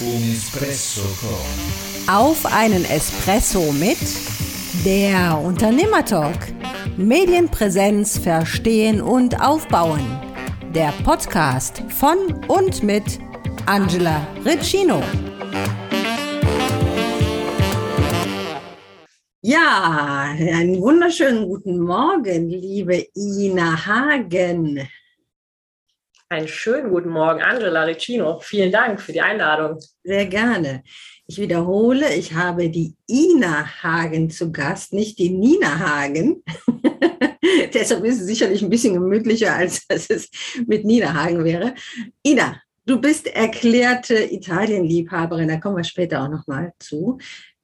Un Espresso con. Auf einen Espresso mit der Unternehmertalk. Medienpräsenz verstehen und aufbauen. Der Podcast von und mit Angela Riccino. Ja, einen wunderschönen guten Morgen, liebe Ina Hagen. Einen schönen guten Morgen, Angela Riccino. Vielen Dank für die Einladung. Sehr gerne. Ich wiederhole, ich habe die Ina Hagen zu Gast, nicht die Nina Hagen. Deshalb ist es sicherlich ein bisschen gemütlicher, als dass es mit Nina Hagen wäre. Ina, du bist erklärte Italienliebhaberin, da kommen wir später auch nochmal zu.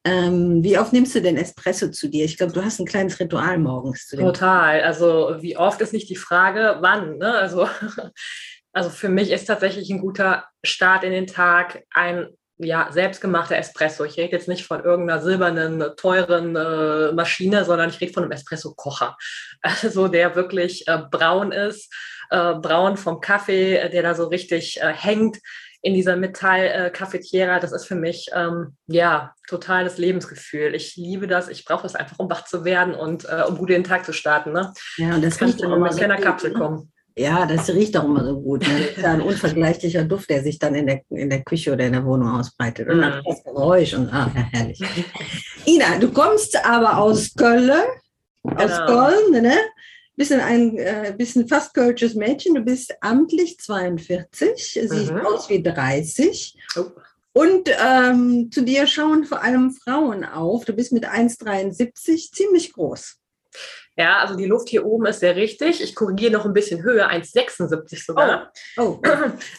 Ähm, wie oft nimmst du denn Espresso zu dir? Ich glaube, du hast ein kleines Ritual morgens zu dir. Total. Also wie oft ist nicht die Frage, wann. Ne? Also, also für mich ist tatsächlich ein guter Start in den Tag ein ja, selbstgemachter Espresso. Ich rede jetzt nicht von irgendeiner silbernen, teuren äh, Maschine, sondern ich rede von einem Espresso-Kocher. Also der wirklich äh, braun ist, äh, braun vom Kaffee, der da so richtig äh, hängt in dieser Metall-Cafetiera, das ist für mich ähm, ja totales Lebensgefühl. Ich liebe das. Ich brauche es einfach, um wach zu werden und äh, um gut in den Tag zu starten. Ne? Ja, und das kann riecht in einer Kapsel ne? kommen. Ja, das riecht auch immer so gut. Ne? Ja ein unvergleichlicher Duft, der sich dann in der, in der Küche oder in der Wohnung ausbreitet. Und dann mm. das Geräusch und ah, herrlich. Ina, du kommst aber aus Köln, aus genau. Köln, ne? bist ein äh, bisschen fast kölsches Mädchen, du bist amtlich 42, siehst mhm. aus wie 30. Oh. Und ähm, zu dir schauen vor allem Frauen auf. Du bist mit 1,73 ziemlich groß. Ja, also die Luft hier oben ist sehr richtig. Ich korrigiere noch ein bisschen höher, 1,76 sogar. Oh. oh.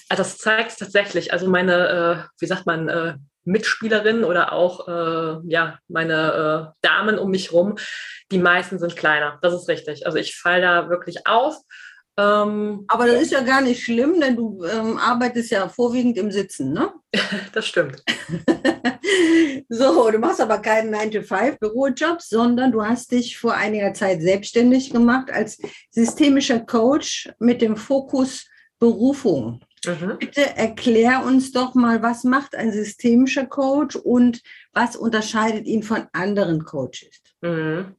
Also das zeigt es tatsächlich. Also meine, äh, wie sagt man, äh, Mitspielerinnen oder auch äh, ja, meine äh, Damen um mich rum, die meisten sind kleiner. Das ist richtig. Also ich falle da wirklich auf. Ähm, Aber das ist ja gar nicht schlimm, denn du ähm, arbeitest ja vorwiegend im Sitzen, ne? das stimmt. so, du machst aber keinen 9-to-5-Bürojob, sondern du hast dich vor einiger Zeit selbstständig gemacht als systemischer Coach mit dem Fokus Berufung. Mhm. Bitte erklär uns doch mal, was macht ein systemischer Coach und was unterscheidet ihn von anderen Coaches? Mhm.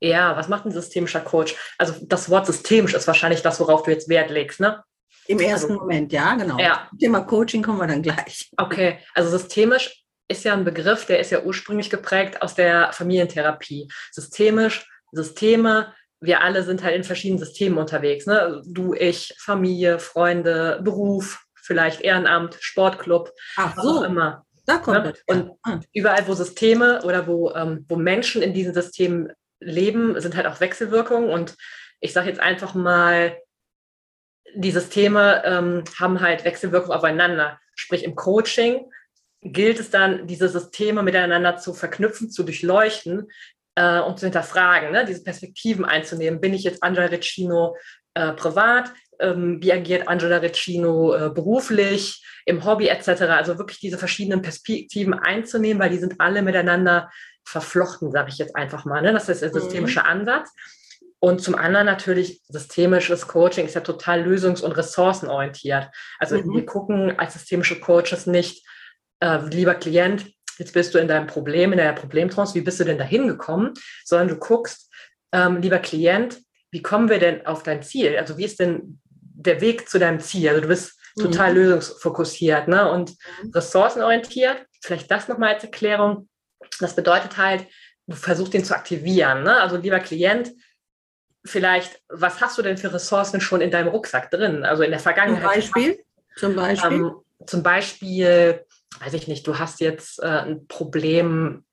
Ja, was macht ein systemischer Coach? Also das Wort systemisch ist wahrscheinlich das, worauf du jetzt Wert legst, ne? Im ersten also, Moment, ja, genau. Ja. Thema Coaching kommen wir dann gleich. Okay, also systemisch ist ja ein Begriff, der ist ja ursprünglich geprägt aus der Familientherapie. Systemisch, Systeme, wir alle sind halt in verschiedenen Systemen unterwegs. Ne? Du, ich, Familie, Freunde, Beruf, vielleicht Ehrenamt, Sportclub, Ach so. was auch immer. Da kommt ne? Und ah. überall, wo Systeme oder wo, ähm, wo Menschen in diesen Systemen leben, sind halt auch Wechselwirkungen. Und ich sage jetzt einfach mal, die Systeme ähm, haben halt Wechselwirkungen aufeinander. Sprich, im Coaching gilt es dann, diese Systeme miteinander zu verknüpfen, zu durchleuchten, äh, und zu hinterfragen, ne? diese Perspektiven einzunehmen. Bin ich jetzt Angela Riccino äh, privat? Ähm, wie agiert Angela Riccino äh, beruflich, im Hobby etc.? Also wirklich diese verschiedenen Perspektiven einzunehmen, weil die sind alle miteinander verflochten, sage ich jetzt einfach mal. Ne? Das ist der mhm. systemische mhm. Ansatz. Und zum anderen natürlich systemisches Coaching ist ja total lösungs- und ressourcenorientiert. Also mhm. wir gucken als systemische Coaches nicht, äh, lieber Klient, jetzt bist du in deinem Problem, in der Problemtrance, wie bist du denn da hingekommen, sondern du guckst, ähm, lieber Klient, wie kommen wir denn auf dein Ziel? Also wie ist denn der Weg zu deinem Ziel? Also du bist total mhm. lösungsfokussiert ne? und mhm. ressourcenorientiert. Vielleicht das nochmal als Erklärung. Das bedeutet halt, du versuchst den zu aktivieren. Ne? Also lieber Klient, vielleicht, was hast du denn für Ressourcen schon in deinem Rucksack drin? Also in der Vergangenheit. Zum Beispiel? Zum Beispiel? Ähm, zum Beispiel weiß ich nicht, du hast jetzt äh, ein Problem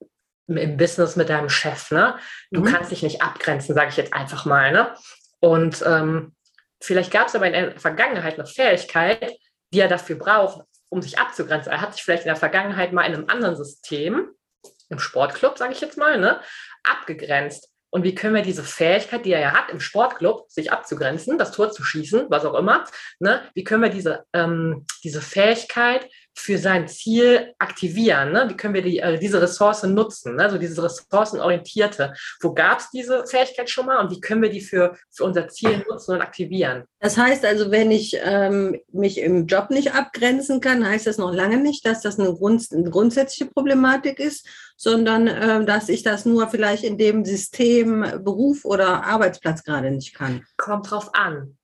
im Business mit deinem Chef, ne? Du mhm. kannst dich nicht abgrenzen, sage ich jetzt einfach mal, ne? Und ähm, vielleicht gab es aber in der Vergangenheit eine Fähigkeit, die er dafür braucht, um sich abzugrenzen. Er hat sich vielleicht in der Vergangenheit mal in einem anderen System, im Sportclub, sage ich jetzt mal, ne, abgegrenzt. Und wie können wir diese Fähigkeit, die er ja hat, im Sportclub sich abzugrenzen, das Tor zu schießen, was auch immer, ne, wie können wir diese, ähm, diese Fähigkeit für sein Ziel aktivieren? Ne? Wie können wir die, äh, diese Ressource nutzen? Ne? Also diese ressourcenorientierte. Wo gab es diese Fähigkeit schon mal und wie können wir die für, für unser Ziel nutzen und aktivieren? Das heißt also, wenn ich ähm, mich im Job nicht abgrenzen kann, heißt das noch lange nicht, dass das eine, Grund, eine grundsätzliche Problematik ist, sondern äh, dass ich das nur vielleicht in dem System Beruf oder Arbeitsplatz gerade nicht kann. Kommt drauf an.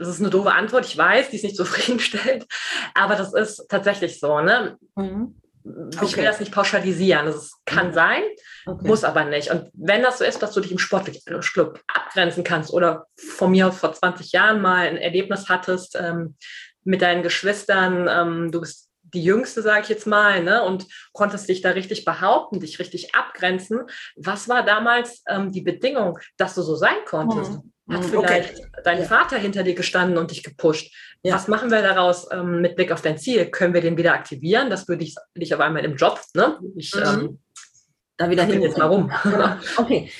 Das ist eine doofe Antwort, ich weiß, die ist nicht zufriedenstellend, aber das ist tatsächlich so. Ne? Mhm. Okay. Ich will das nicht pauschalisieren. Das kann mhm. sein, okay. muss aber nicht. Und wenn das so ist, dass du dich im Sportclub abgrenzen kannst oder von mir aus vor 20 Jahren mal ein Erlebnis hattest ähm, mit deinen Geschwistern, ähm, du bist die Jüngste, sage ich jetzt mal, ne, und konntest dich da richtig behaupten, dich richtig abgrenzen. Was war damals ähm, die Bedingung, dass du so sein konntest? Mhm. Hat mhm, vielleicht okay. dein ja. Vater hinter dir gestanden und dich gepusht? Ja. Was machen wir daraus ähm, mit Blick auf dein Ziel? Können wir den wieder aktivieren? Das würde ich dich auf einmal im Job, ne? Ich, mhm. ähm, da wieder hin. Jetzt mal rum. Genau. Okay.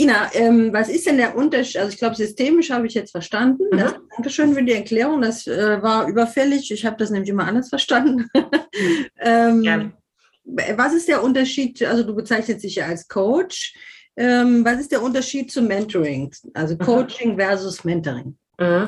Ina, ähm, was ist denn der Unterschied? Also ich glaube, systemisch habe ich jetzt verstanden. Mhm. Das, Dankeschön für die Erklärung. Das äh, war überfällig. Ich habe das nämlich immer anders verstanden. ähm, was ist der Unterschied? Also du bezeichnest dich ja als Coach. Ähm, was ist der Unterschied zum Mentoring? Also. Coaching versus Mentoring. Mhm.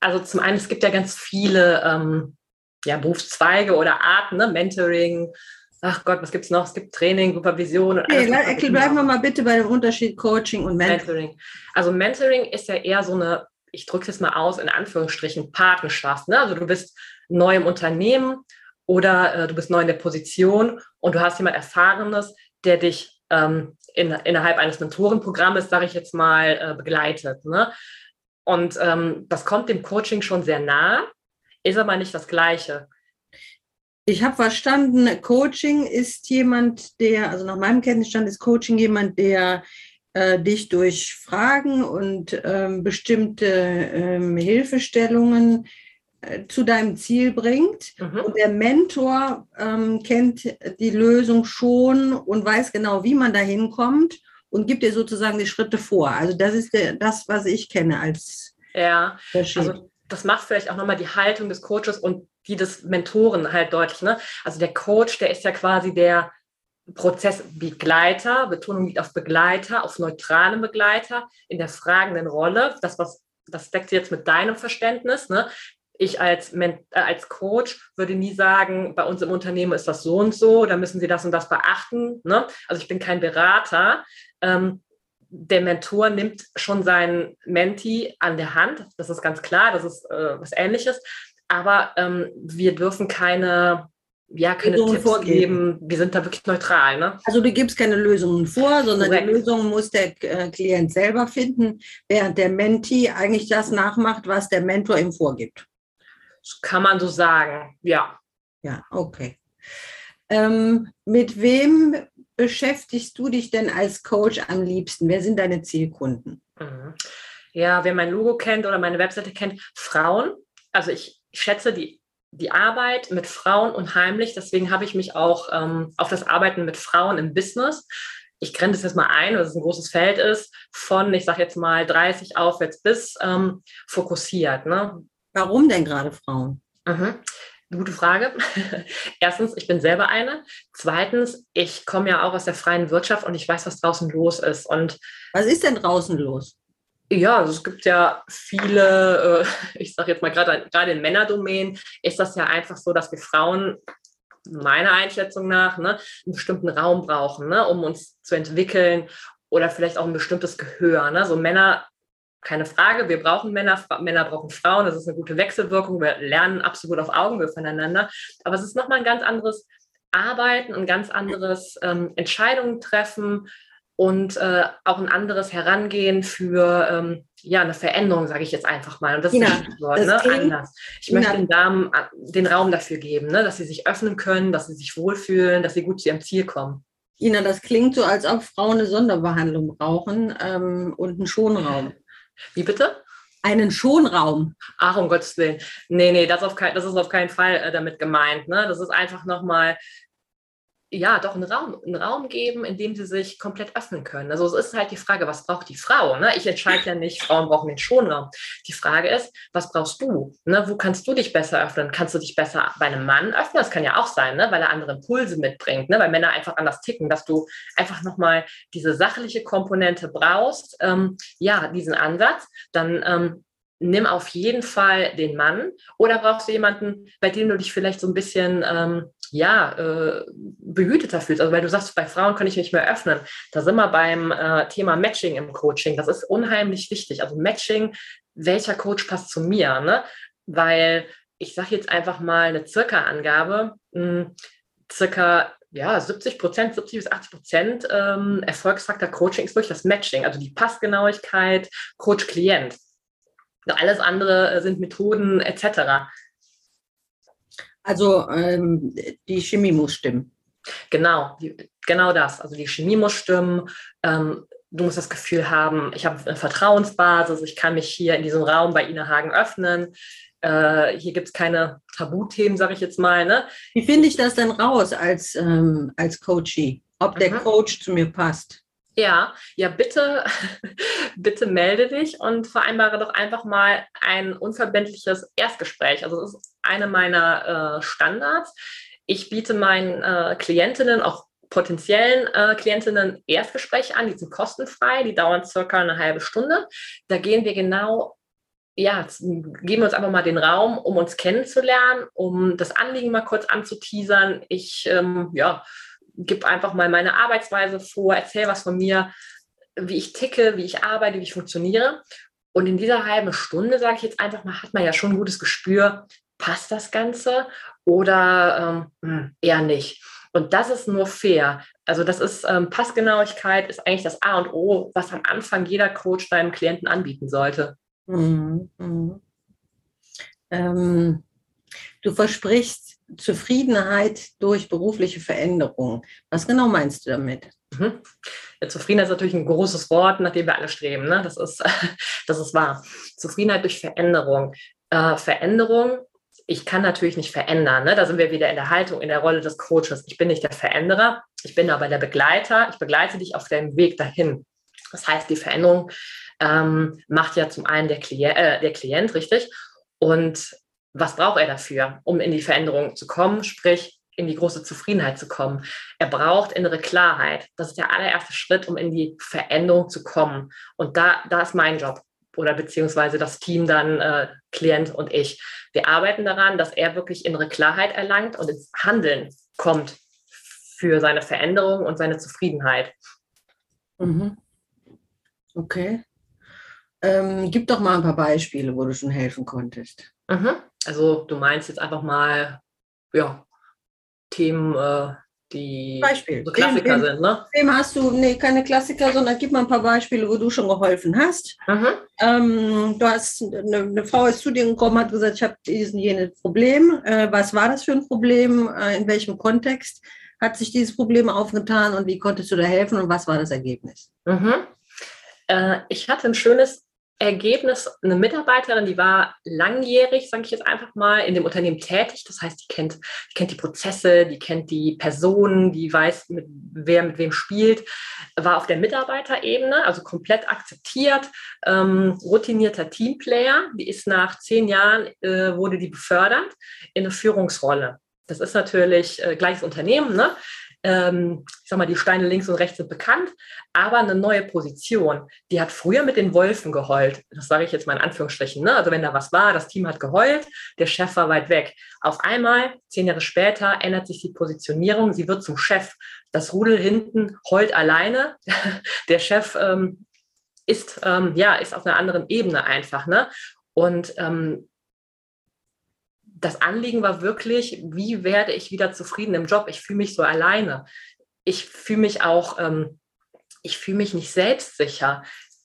Also zum einen, es gibt ja ganz viele ähm, ja, Berufszweige oder Arten, ne? Mentoring. Ach Gott, was gibt es noch? Es gibt Training, Supervision. Und okay, alles, bleiben wir mal bitte bei dem Unterschied Coaching und Mentoring. Mentoring. Also Mentoring ist ja eher so eine, ich drücke es mal aus, in Anführungsstrichen, Partnerschaft. Ne? Also du bist neu im Unternehmen oder äh, du bist neu in der Position und du hast jemand Erfahrenes, der dich ähm, in, innerhalb eines Mentorenprogrammes, sage ich jetzt mal, äh, begleitet. Ne? Und ähm, das kommt dem Coaching schon sehr nah, ist aber nicht das Gleiche. Ich habe verstanden, Coaching ist jemand, der, also nach meinem Kenntnisstand ist Coaching jemand, der äh, dich durch Fragen und ähm, bestimmte ähm, Hilfestellungen zu deinem Ziel bringt. Mhm. Und der Mentor ähm, kennt die Lösung schon und weiß genau, wie man da hinkommt und gibt dir sozusagen die Schritte vor. Also das ist der, das, was ich kenne als Ja, also das macht vielleicht auch nochmal die Haltung des Coaches und die des Mentoren halt deutlich. Ne? Also der Coach, der ist ja quasi der Prozessbegleiter, Betonung liegt auf Begleiter, auf neutralen Begleiter in der fragenden Rolle. Das, was das deckt jetzt mit deinem Verständnis. Ne? Ich als, äh, als Coach würde nie sagen, bei uns im Unternehmen ist das so und so, da müssen Sie das und das beachten. Ne? Also ich bin kein Berater. Ähm, der Mentor nimmt schon seinen Menti an der Hand, das ist ganz klar, das ist äh, was Ähnliches. Aber ähm, wir dürfen keine, ja, keine Lösungen Tipps vorgeben. geben. Wir sind da wirklich neutral. Ne? Also du gibst keine Lösungen vor, sondern Korrekt. die Lösung muss der äh, Klient selber finden, während der Menti eigentlich das nachmacht, was der Mentor ihm vorgibt. Das kann man so sagen, ja. Ja, okay. Ähm, mit wem beschäftigst du dich denn als Coach am liebsten? Wer sind deine Zielkunden? Mhm. Ja, wer mein Logo kennt oder meine Webseite kennt, Frauen. Also ich schätze die, die Arbeit mit Frauen unheimlich. Deswegen habe ich mich auch ähm, auf das Arbeiten mit Frauen im Business ich grenze es jetzt mal ein, weil es ein großes Feld ist, von, ich sage jetzt mal, 30 aufwärts bis ähm, fokussiert. Ne? Warum denn gerade Frauen? Mhm. Gute Frage. Erstens, ich bin selber eine. Zweitens, ich komme ja auch aus der freien Wirtschaft und ich weiß, was draußen los ist. Und was ist denn draußen los? Ja, also es gibt ja viele, äh, ich sage jetzt mal gerade gerade in Männerdomänen, ist das ja einfach so, dass wir Frauen meiner Einschätzung nach ne, einen bestimmten Raum brauchen, ne, um uns zu entwickeln oder vielleicht auch ein bestimmtes Gehör. Ne? So Männer keine Frage, wir brauchen Männer, Männer brauchen Frauen, das ist eine gute Wechselwirkung, wir lernen absolut auf Augenhöhe voneinander, aber es ist nochmal ein ganz anderes Arbeiten, ein ganz anderes ähm, Entscheidungen treffen und äh, auch ein anderes Herangehen für ähm, ja, eine Veränderung, sage ich jetzt einfach mal. Und das Ina, ist Wort, ne? anders. Ich Ina. möchte den Damen äh, den Raum dafür geben, ne? dass sie sich öffnen können, dass sie sich wohlfühlen, dass sie gut zu ihrem Ziel kommen. Ina, das klingt so, als ob Frauen eine Sonderbehandlung brauchen ähm, und einen Schonraum. Wie bitte? Einen Schonraum. Ach, um Gottes Willen. Nee, nee, das, auf kein, das ist auf keinen Fall äh, damit gemeint. Ne? Das ist einfach nochmal ja, doch einen Raum, einen Raum geben, in dem sie sich komplett öffnen können. Also es ist halt die Frage, was braucht die Frau? Ne? Ich entscheide ja nicht, Frauen brauchen den Schonraum. Die Frage ist, was brauchst du? Ne? Wo kannst du dich besser öffnen? Kannst du dich besser bei einem Mann öffnen? Das kann ja auch sein, ne? weil er andere Impulse mitbringt, ne? weil Männer einfach anders ticken, dass du einfach nochmal diese sachliche Komponente brauchst, ähm, ja, diesen Ansatz, dann ähm, nimm auf jeden Fall den Mann oder brauchst du jemanden, bei dem du dich vielleicht so ein bisschen ähm, ja, äh, behüteter fühlst. Also weil du sagst, bei Frauen kann ich mich mehr öffnen. Da sind wir beim äh, Thema Matching im Coaching. Das ist unheimlich wichtig. Also Matching, welcher Coach passt zu mir? Ne? Weil ich sage jetzt einfach mal eine Circa-Angabe, hm, circa ja, 70 Prozent, 70 bis 80 Prozent ähm, Erfolgsfaktor Coaching ist wirklich das Matching, also die Passgenauigkeit, Coach-Klient. Alles andere sind Methoden etc. Also ähm, die Chemie muss stimmen. Genau, die, genau das. Also die Chemie muss stimmen. Ähm, du musst das Gefühl haben, ich habe eine Vertrauensbasis, ich kann mich hier in diesem Raum bei Ina Hagen öffnen. Äh, hier gibt es keine Tabuthemen, sage ich jetzt mal. Ne? Wie finde ich das denn raus als, ähm, als Coachie? Ob der mhm. Coach zu mir passt? Ja, ja, bitte, bitte melde dich und vereinbare doch einfach mal ein unverbindliches Erstgespräch. Also das ist eine meiner äh, Standards. Ich biete meinen äh, Klientinnen, auch potenziellen äh, Klientinnen Erstgespräche an, die sind kostenfrei, die dauern circa eine halbe Stunde. Da gehen wir genau ja, geben wir uns einfach mal den Raum, um uns kennenzulernen, um das Anliegen mal kurz anzuteasern. Ich, ähm, ja, gebe einfach mal meine Arbeitsweise vor, erzähle was von mir, wie ich ticke, wie ich arbeite, wie ich funktioniere. Und in dieser halben Stunde, sage ich jetzt einfach mal, hat man ja schon ein gutes Gespür, passt das Ganze oder ähm, hm, eher nicht. Und das ist nur fair. Also das ist ähm, Passgenauigkeit ist eigentlich das A und O, was am Anfang jeder Coach deinem Klienten anbieten sollte. Mhm. Mhm. Ähm, du versprichst Zufriedenheit durch berufliche Veränderung. Was genau meinst du damit? Mhm. Ja, Zufriedenheit ist natürlich ein großes Wort, nach dem wir alle streben. Ne? Das, ist, das ist wahr. Zufriedenheit durch Veränderung. Äh, Veränderung, ich kann natürlich nicht verändern. Ne? Da sind wir wieder in der Haltung, in der Rolle des Coaches. Ich bin nicht der Veränderer, ich bin aber der Begleiter. Ich begleite dich auf deinem Weg dahin. Das heißt, die Veränderung ähm, macht ja zum einen der, Klient, äh, der Klient, richtig? Und was braucht er dafür, um in die Veränderung zu kommen, sprich in die große Zufriedenheit zu kommen. Er braucht innere Klarheit. Das ist der allererste Schritt, um in die Veränderung zu kommen. Und da, da ist mein Job oder beziehungsweise das Team dann, äh, Klient und ich. Wir arbeiten daran, dass er wirklich innere Klarheit erlangt und ins Handeln kommt für seine Veränderung und seine Zufriedenheit. Mhm. Okay. Ähm, gib doch mal ein paar Beispiele, wo du schon helfen konntest. Mhm. Also du meinst jetzt einfach mal, ja, Themen, äh, die Beispiel. so Klassiker wem, sind, ne? Wem hast du, nee, keine Klassiker, sondern gib mal ein paar Beispiele, wo du schon geholfen hast. Mhm. Ähm, du hast, eine, eine, Frau ist zu dir gekommen, hat gesagt, ich habe diesen, jenes Problem. Äh, was war das für ein Problem? Äh, in welchem Kontext hat sich dieses Problem aufgetan und wie konntest du da helfen und was war das Ergebnis? Mhm. Äh, ich hatte ein schönes Ergebnis, eine Mitarbeiterin, die war langjährig, sage ich jetzt einfach mal, in dem Unternehmen tätig. Das heißt, die kennt, die kennt die Prozesse, die kennt die Personen, die weiß, mit, wer mit wem spielt, war auf der Mitarbeiterebene, also komplett akzeptiert, ähm, routinierter Teamplayer. Die ist nach zehn Jahren, äh, wurde die befördert in eine Führungsrolle. Das ist natürlich äh, gleiches Unternehmen, ne? Ähm, ich sag mal, die Steine links und rechts sind bekannt, aber eine neue Position. Die hat früher mit den Wolfen geheult. Das sage ich jetzt mal in Anführungsstrichen. Ne? Also wenn da was war, das Team hat geheult, der Chef war weit weg. Auf einmal, zehn Jahre später, ändert sich die Positionierung. Sie wird zum Chef. Das Rudel hinten heult alleine. der Chef ähm, ist, ähm, ja, ist auf einer anderen Ebene einfach. Ne? Und ähm, das Anliegen war wirklich, wie werde ich wieder zufrieden im Job? Ich fühle mich so alleine. Ich fühle mich auch, ähm, ich fühle mich nicht selbstsicher.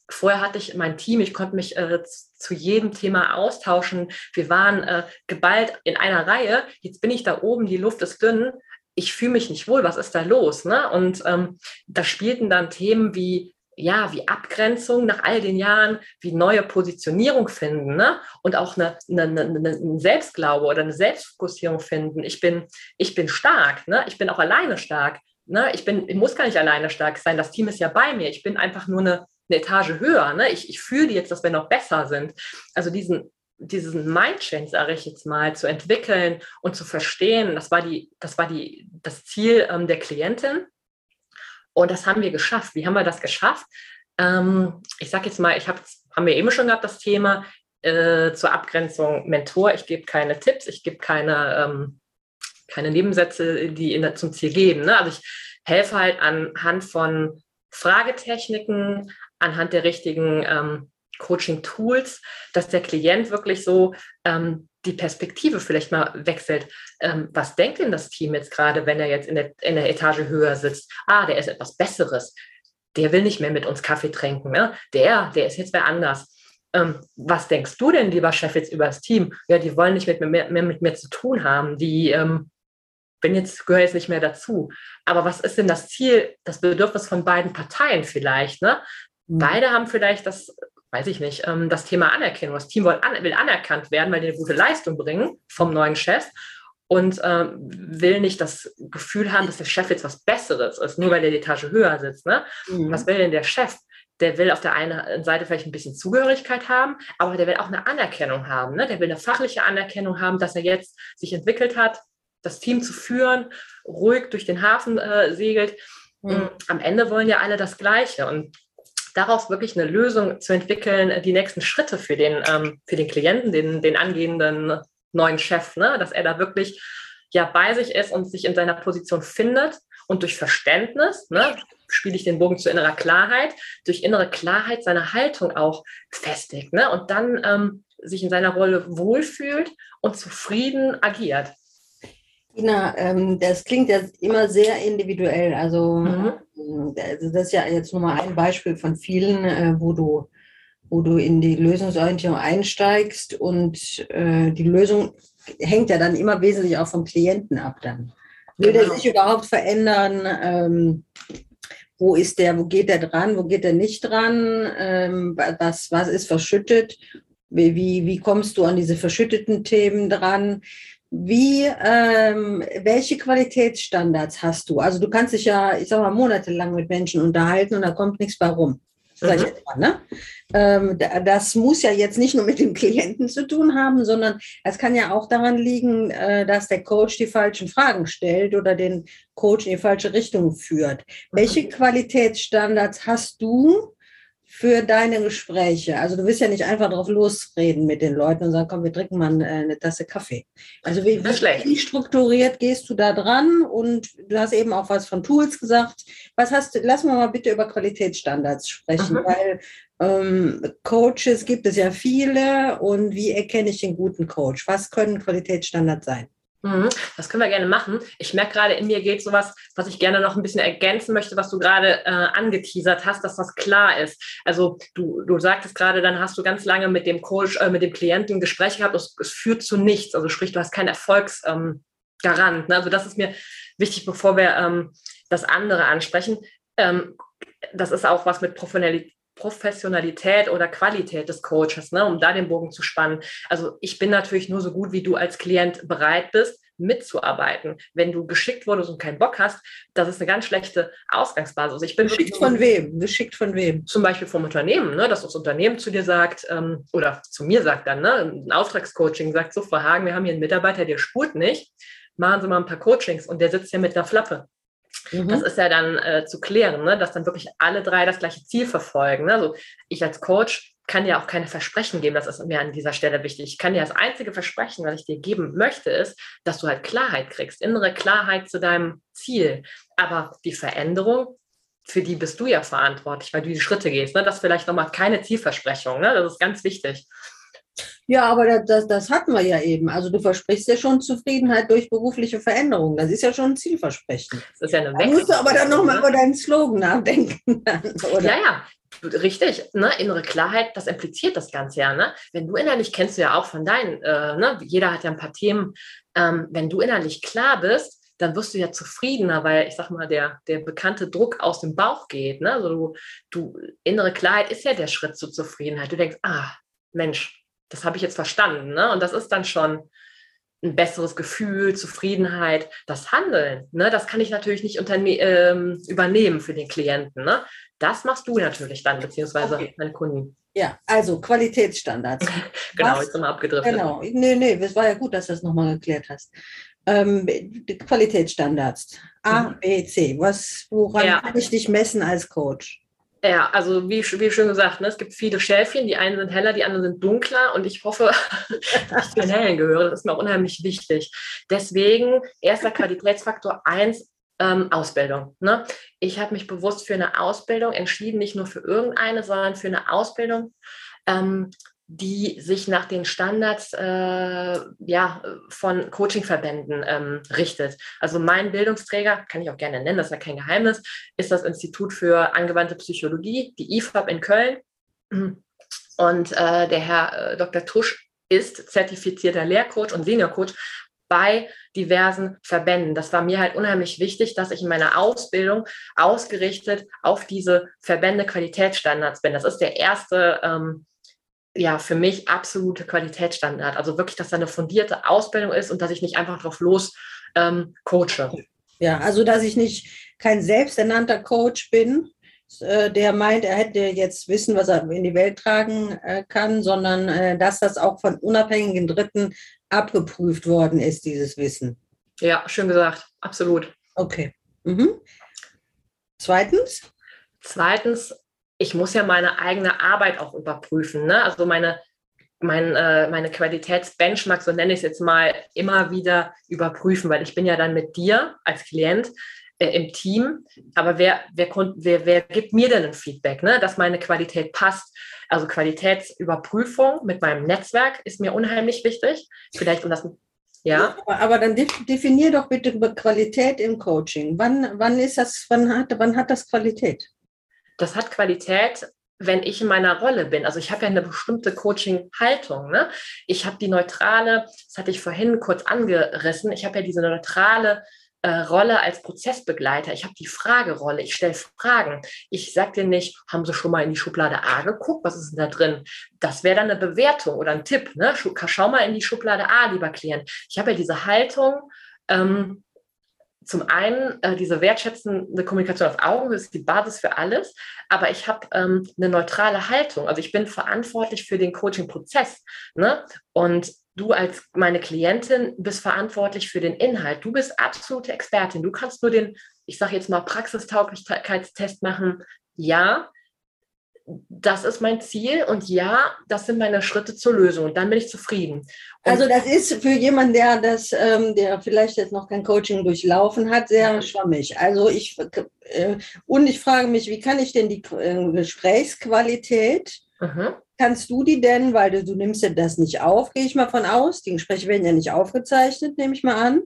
Vorher hatte ich mein Team, ich konnte mich äh, zu jedem Thema austauschen. Wir waren äh, geballt in einer Reihe. Jetzt bin ich da oben, die Luft ist dünn. Ich fühle mich nicht wohl. Was ist da los? Ne? Und ähm, da spielten dann Themen wie ja, wie Abgrenzung nach all den Jahren, wie neue Positionierung finden ne? und auch eine, eine, eine, eine Selbstglaube oder eine Selbstfokussierung finden. Ich bin, ich bin stark, ne? ich bin auch alleine stark. Ne? Ich, bin, ich muss gar nicht alleine stark sein, das Team ist ja bei mir. Ich bin einfach nur eine, eine Etage höher. Ne? Ich, ich fühle jetzt, dass wir noch besser sind. Also diesen, diesen Mindchange, sage ich jetzt mal, zu entwickeln und zu verstehen, das war, die, das, war die, das Ziel ähm, der Klientin. Und das haben wir geschafft. Wie haben wir das geschafft? Ähm, ich sage jetzt mal, ich habe, haben wir eben schon gehabt, das Thema äh, zur Abgrenzung Mentor. Ich gebe keine Tipps, ich gebe keine, ähm, keine Nebensätze, die in, zum Ziel geben. Ne? Also ich helfe halt anhand von Fragetechniken, anhand der richtigen ähm, Coaching-Tools, dass der Klient wirklich so ähm, die Perspektive vielleicht mal wechselt. Ähm, was denkt denn das Team jetzt gerade, wenn er jetzt in der, in der Etage höher sitzt? Ah, der ist etwas Besseres. Der will nicht mehr mit uns Kaffee trinken. Ne? Der, der ist jetzt wer anders. Ähm, was denkst du denn, lieber Chef, jetzt über das Team? Ja, die wollen nicht mit mir, mehr, mehr mit mir zu tun haben. Die ähm, bin jetzt, gehöre jetzt nicht mehr dazu. Aber was ist denn das Ziel, das Bedürfnis von beiden Parteien vielleicht? Ne? Mhm. Beide haben vielleicht das weiß ich nicht, ähm, das Thema Anerkennung. Das Team will, an, will, anerkannt werden, weil die eine gute Leistung bringen vom neuen Chef und ähm, will nicht das Gefühl haben, dass der Chef jetzt was Besseres ist, nur weil der die Etage höher sitzt. Ne? Mhm. Was will denn der Chef? Der will auf der einen Seite vielleicht ein bisschen Zugehörigkeit haben, aber der will auch eine Anerkennung haben. Ne? Der will eine fachliche Anerkennung haben, dass er jetzt sich entwickelt hat, das Team zu führen, ruhig durch den Hafen äh, segelt. Mhm. Am Ende wollen ja alle das Gleiche. Und daraus wirklich eine Lösung zu entwickeln, die nächsten Schritte für den, ähm, für den Klienten, den, den angehenden neuen Chef, ne? dass er da wirklich ja bei sich ist und sich in seiner Position findet und durch Verständnis, ne, spiele ich den Bogen zu innerer Klarheit, durch innere Klarheit seine Haltung auch festigt ne, und dann ähm, sich in seiner Rolle wohlfühlt und zufrieden agiert. Ina, ähm, das klingt ja immer sehr individuell. Also, mhm. also, das ist ja jetzt nur mal ein Beispiel von vielen, äh, wo du wo du in die Lösungsorientierung einsteigst und äh, die Lösung hängt ja dann immer wesentlich auch vom Klienten ab dann. Will genau. der sich überhaupt verändern? Ähm, wo ist der, wo geht der dran, wo geht der nicht dran? Ähm, was, was ist verschüttet? Wie, wie, wie kommst du an diese verschütteten Themen dran? Wie, ähm, welche Qualitätsstandards hast du? Also du kannst dich ja, ich sag mal, monatelang mit Menschen unterhalten und da kommt nichts bei rum. Mhm. mal, ne? Ähm, das muss ja jetzt nicht nur mit dem Klienten zu tun haben, sondern es kann ja auch daran liegen, äh, dass der Coach die falschen Fragen stellt oder den Coach in die falsche Richtung führt. Welche mhm. Qualitätsstandards hast du für deine Gespräche? Also du willst ja nicht einfach drauf losreden mit den Leuten und sagen, komm, wir trinken mal eine Tasse Kaffee. Also wie, wie, strukturiert gehst du da dran? Und du hast eben auch was von Tools gesagt. Was hast du, lass mal bitte über Qualitätsstandards sprechen, mhm. weil ähm, Coaches gibt es ja viele und wie erkenne ich den guten Coach? Was können Qualitätsstandards sein? Mhm, das können wir gerne machen. Ich merke gerade, in mir geht sowas, was ich gerne noch ein bisschen ergänzen möchte, was du gerade äh, angeteasert hast, dass das klar ist. Also du, du sagtest gerade, dann hast du ganz lange mit dem Coach, äh, mit dem Klienten ein Gespräch gehabt, es, es, führt zu nichts. Also sprich, du hast keinen Erfolgsgarant. Ähm, ne? Also das ist mir wichtig, bevor wir ähm, das andere ansprechen. Ähm, das ist auch was mit Professionalität Professionalität oder Qualität des Coaches, ne, um da den Bogen zu spannen. Also ich bin natürlich nur so gut, wie du als Klient bereit bist, mitzuarbeiten. Wenn du geschickt wurdest und keinen Bock hast, das ist eine ganz schlechte Ausgangsbasis. Ich bin geschickt von wem? Geschickt von wem? Zum Beispiel vom Unternehmen, ne, dass das Unternehmen zu dir sagt ähm, oder zu mir sagt dann, ne, ein Auftragscoaching sagt so, Frau Hagen, wir haben hier einen Mitarbeiter, der spurt nicht, machen Sie mal ein paar Coachings und der sitzt ja mit einer Flappe. Mhm. Das ist ja dann äh, zu klären, ne? dass dann wirklich alle drei das gleiche Ziel verfolgen. Ne? Also ich als Coach kann dir auch keine Versprechen geben, das ist mir an dieser Stelle wichtig. Ich kann dir das einzige Versprechen, was ich dir geben möchte, ist, dass du halt Klarheit kriegst, innere Klarheit zu deinem Ziel. Aber die Veränderung, für die bist du ja verantwortlich, weil du die Schritte gehst. Ne? Das ist vielleicht nochmal keine Zielversprechung. Ne? Das ist ganz wichtig. Ja, aber das, das hatten wir ja eben. Also du versprichst ja schon Zufriedenheit durch berufliche Veränderungen. Das ist ja schon ein Zielversprechen. Das ist ja eine Wechsel. Da musst du aber dann nochmal ne? über deinen Slogan nachdenken. Oder? Ja, ja. Richtig, ne? innere Klarheit, das impliziert das Ganze ja. Ne? Wenn du innerlich kennst du ja auch von deinen, äh, ne? jeder hat ja ein paar Themen, ähm, wenn du innerlich klar bist, dann wirst du ja zufriedener, weil ich sag mal, der, der bekannte Druck aus dem Bauch geht. Ne? Also du, du, innere Klarheit ist ja der Schritt zur Zufriedenheit. Du denkst, ah, Mensch, das habe ich jetzt verstanden. Ne? Und das ist dann schon ein besseres Gefühl, Zufriedenheit, das Handeln. Ne? Das kann ich natürlich nicht ähm, übernehmen für den Klienten. Ne? Das machst du natürlich dann, beziehungsweise okay. meinen Kunden. Ja, also Qualitätsstandards. genau, Was, jetzt sind wir abgedriftet. Genau, nee, nee, es war ja gut, dass du das nochmal geklärt hast. Ähm, Qualitätsstandards. A, mhm. B, C. Was, woran ja. kann ich dich messen als Coach? Ja, also wie, wie schon gesagt, ne, es gibt viele Schäfchen. Die einen sind heller, die anderen sind dunkler. Und ich hoffe, dass ich zu den hellen gehöre. Das ist mir auch unheimlich wichtig. Deswegen erster Qualitätsfaktor 1, ähm, Ausbildung. Ne? Ich habe mich bewusst für eine Ausbildung entschieden, nicht nur für irgendeine, sondern für eine Ausbildung, ähm, die sich nach den Standards äh, ja, von Coachingverbänden ähm, richtet. Also mein Bildungsträger, kann ich auch gerne nennen, das ist ja kein Geheimnis, ist das Institut für angewandte Psychologie, die IFAB in Köln. Und äh, der Herr äh, Dr. Tusch ist zertifizierter Lehrcoach und Seniorcoach bei diversen Verbänden. Das war mir halt unheimlich wichtig, dass ich in meiner Ausbildung ausgerichtet auf diese Verbände Qualitätsstandards bin. Das ist der erste, ähm, ja, für mich absolute Qualitätsstandard. Also wirklich, dass da eine fundierte Ausbildung ist und dass ich nicht einfach drauf los ähm, coache. Ja, also dass ich nicht kein selbsternannter Coach bin, äh, der meint, er hätte jetzt Wissen, was er in die Welt tragen äh, kann, sondern äh, dass das auch von unabhängigen Dritten abgeprüft worden ist, dieses Wissen. Ja, schön gesagt, absolut. Okay. Mhm. Zweitens? Zweitens, ich muss ja meine eigene Arbeit auch überprüfen. Ne? Also meine, mein, äh, meine Qualitätsbenchmark, so nenne ich es jetzt mal, immer wieder überprüfen, weil ich bin ja dann mit dir als Klient äh, im Team. Aber wer, wer, wer, wer gibt mir denn ein Feedback, ne? dass meine Qualität passt? Also Qualitätsüberprüfung mit meinem Netzwerk ist mir unheimlich wichtig. Vielleicht um das ja. Aber, aber, dann definier doch bitte Qualität im Coaching. Wann, wann ist das, wann hat, wann hat das Qualität? Das hat Qualität, wenn ich in meiner Rolle bin. Also ich habe ja eine bestimmte Coaching-Haltung. Ne? Ich habe die neutrale, das hatte ich vorhin kurz angerissen, ich habe ja diese neutrale äh, Rolle als Prozessbegleiter. Ich habe die Fragerolle. Ich stelle Fragen. Ich sage dir nicht, haben Sie schon mal in die Schublade A geguckt? Was ist denn da drin? Das wäre dann eine Bewertung oder ein Tipp. Ne? Schau mal in die Schublade A, lieber Klient. Ich habe ja diese Haltung. Ähm, zum einen äh, diese wertschätzende Kommunikation auf Augen, das ist die Basis für alles, aber ich habe ähm, eine neutrale Haltung. Also ich bin verantwortlich für den Coaching-Prozess. Ne? Und du als meine Klientin bist verantwortlich für den Inhalt. Du bist absolute Expertin. Du kannst nur den, ich sage jetzt mal, Praxistauglichkeitstest machen. Ja, das ist mein Ziel und ja, das sind meine Schritte zur Lösung und dann bin ich zufrieden. Und also das ist für jemanden, der das, ähm, der vielleicht jetzt noch kein Coaching durchlaufen hat, sehr schwammig. Also ich äh, und ich frage mich, wie kann ich denn die äh, Gesprächsqualität mhm. Kannst du die denn, weil du, du nimmst ja das nicht auf, gehe ich mal von aus, die Gespräche werden ja nicht aufgezeichnet, nehme ich mal an.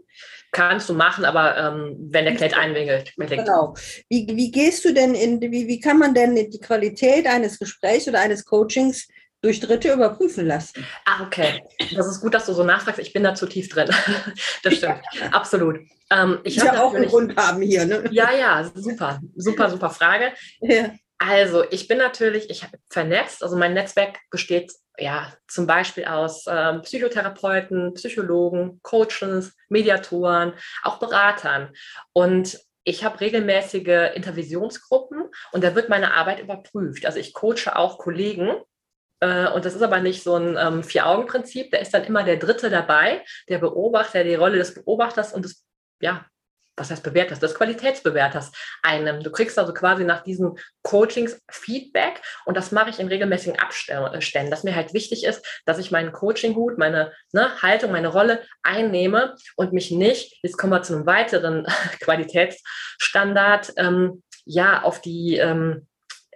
Kannst du machen, aber ähm, wenn der Klient einwinkelt. Genau. Wie, wie gehst du denn in, wie, wie kann man denn die Qualität eines Gesprächs oder eines Coachings durch Dritte überprüfen lassen. Ah, okay. Das ist gut, dass du so nachfragst. Ich bin da zu tief drin. Das stimmt. Ja. Absolut. Ähm, ich, ja auch einen Grund haben hier. Ne? Ja, ja, super. Super, super Frage. Ja. Also, ich bin natürlich, ich habe vernetzt, also mein Netzwerk besteht ja zum Beispiel aus ähm, Psychotherapeuten, Psychologen, Coaches, Mediatoren, auch Beratern. Und ich habe regelmäßige Intervisionsgruppen und da wird meine Arbeit überprüft. Also ich coache auch Kollegen äh, und das ist aber nicht so ein ähm, Vier-Augen-Prinzip. Da ist dann immer der Dritte dabei, der Beobachter, die Rolle des Beobachters und des ja, was heißt Bewerters, des Qualitätsbewerters einem. Du kriegst also quasi nach diesen Coachings Feedback und das mache ich in regelmäßigen Abständen, dass mir halt wichtig ist, dass ich meinen Coaching-Hut, meine ne, Haltung, meine Rolle einnehme und mich nicht, jetzt kommen wir zu einem weiteren Qualitätsstandard, ähm, ja, auf die ähm,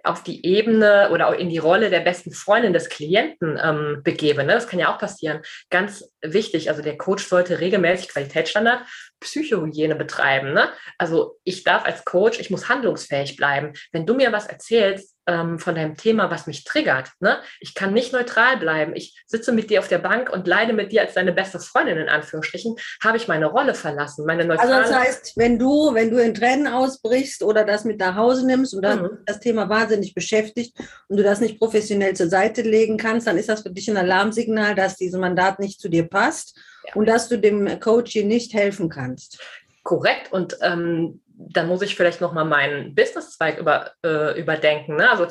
auf die Ebene oder auch in die Rolle der besten Freundin des Klienten ähm, begebe. Ne? Das kann ja auch passieren. Ganz wichtig, also der Coach sollte regelmäßig Qualitätsstandard Psychohygiene betreiben. Ne? Also ich darf als Coach, ich muss handlungsfähig bleiben. Wenn du mir was erzählst, ähm, von deinem Thema, was mich triggert. Ne? Ich kann nicht neutral bleiben. Ich sitze mit dir auf der Bank und leide mit dir als deine beste Freundin, in Anführungsstrichen, habe ich meine Rolle verlassen. Meine neutrale also das heißt, wenn du, wenn du in Tränen ausbrichst oder das mit nach Hause nimmst und mhm. das Thema wahnsinnig beschäftigt und du das nicht professionell zur Seite legen kannst, dann ist das für dich ein Alarmsignal, dass dieses Mandat nicht zu dir passt ja. und dass du dem Coach hier nicht helfen kannst. Korrekt. Und ähm, dann muss ich vielleicht nochmal meinen Businesszweig über, äh, überdenken. Ne? Also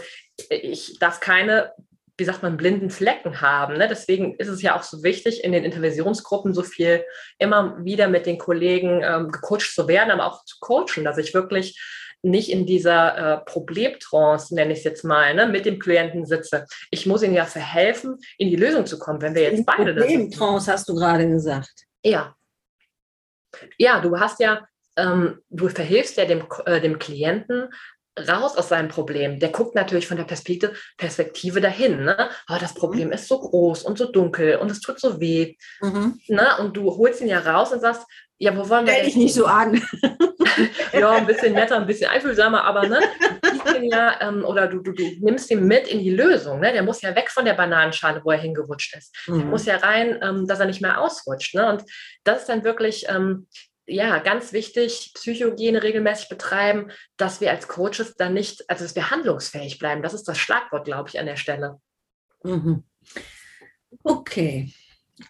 ich darf keine, wie sagt man, blinden Flecken haben. Ne? Deswegen ist es ja auch so wichtig, in den Intervisionsgruppen so viel immer wieder mit den Kollegen ähm, gecoacht zu werden, aber auch zu coachen, dass ich wirklich nicht in dieser äh, Problemtrance, nenne ich es jetzt mal, ne, mit dem Klienten sitze. Ich muss ihnen ja verhelfen, in die Lösung zu kommen, wenn wir jetzt in beide Problemtrance hast du gerade gesagt. Ja. Ja, du hast ja ähm, du verhilfst ja dem, äh, dem Klienten raus aus seinem Problem. Der guckt natürlich von der Perspektive, Perspektive dahin. Ne? Oh, das Problem mhm. ist so groß und so dunkel und es tut so weh. Mhm. Ne? Und du holst ihn ja raus und sagst, ja, wo wollen wir Stell dich nicht so an. ja, ein bisschen netter, ein bisschen einfühlsamer, aber ne, ja, ähm, oder du, du, du nimmst ihn mit in die Lösung. Ne? Der muss ja weg von der Bananenschale, wo er hingerutscht ist. Mhm. Der muss ja rein, ähm, dass er nicht mehr ausrutscht. Ne? Und das ist dann wirklich ähm, ja, ganz wichtig, Psychogene regelmäßig betreiben, dass wir als Coaches dann nicht, also dass wir handlungsfähig bleiben. Das ist das Schlagwort, glaube ich, an der Stelle. Mhm. Okay.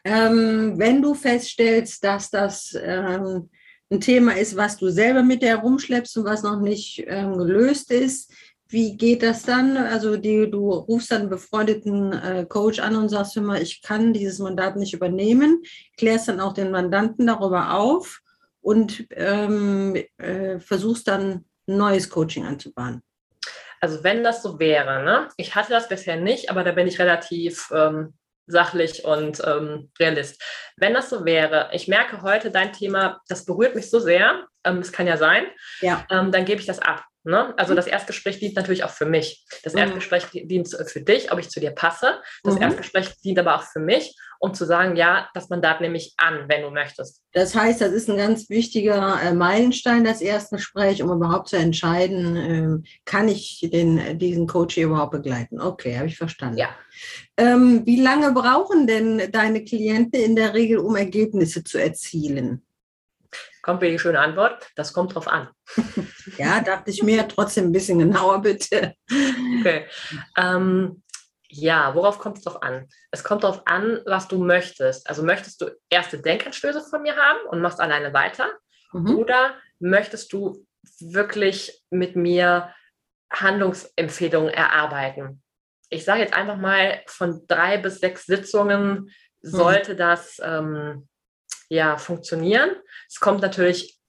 Ähm, wenn du feststellst, dass das ähm, ein Thema ist, was du selber mit dir herumschleppst und was noch nicht ähm, gelöst ist, wie geht das dann? Also die, du rufst dann einen befreundeten äh, Coach an und sagst immer, ich kann dieses Mandat nicht übernehmen, klärst dann auch den Mandanten darüber auf und ähm, äh, versuchst dann ein neues Coaching anzubahnen. Also wenn das so wäre, ne? ich hatte das bisher nicht, aber da bin ich relativ ähm, sachlich und ähm, realist. Wenn das so wäre, ich merke heute dein Thema, das berührt mich so sehr, ähm, es kann ja sein, ja. Ähm, dann gebe ich das ab. Ne? Also mhm. das Erstgespräch dient natürlich auch für mich. Das mhm. Erstgespräch dient für dich, ob ich zu dir passe. Das mhm. Erstgespräch dient aber auch für mich, um zu sagen, ja, das Mandat nehme ich an, wenn du möchtest. Das heißt, das ist ein ganz wichtiger äh, Meilenstein, das Erstgespräch, um überhaupt zu entscheiden, äh, kann ich den, diesen Coach hier überhaupt begleiten? Okay, habe ich verstanden. Ja. Ähm, wie lange brauchen denn deine Klienten in der Regel, um Ergebnisse zu erzielen? Kommt mir die schöne Antwort, das kommt drauf an. ja, dachte ich mir, trotzdem ein bisschen genauer bitte. Okay. Ähm, ja, worauf kommt es drauf an? Es kommt darauf an, was du möchtest. Also möchtest du erste Denkanstöße von mir haben und machst alleine weiter? Mhm. Oder möchtest du wirklich mit mir Handlungsempfehlungen erarbeiten? Ich sage jetzt einfach mal, von drei bis sechs Sitzungen mhm. sollte mhm. das ähm, ja, funktionieren. Es kommt natürlich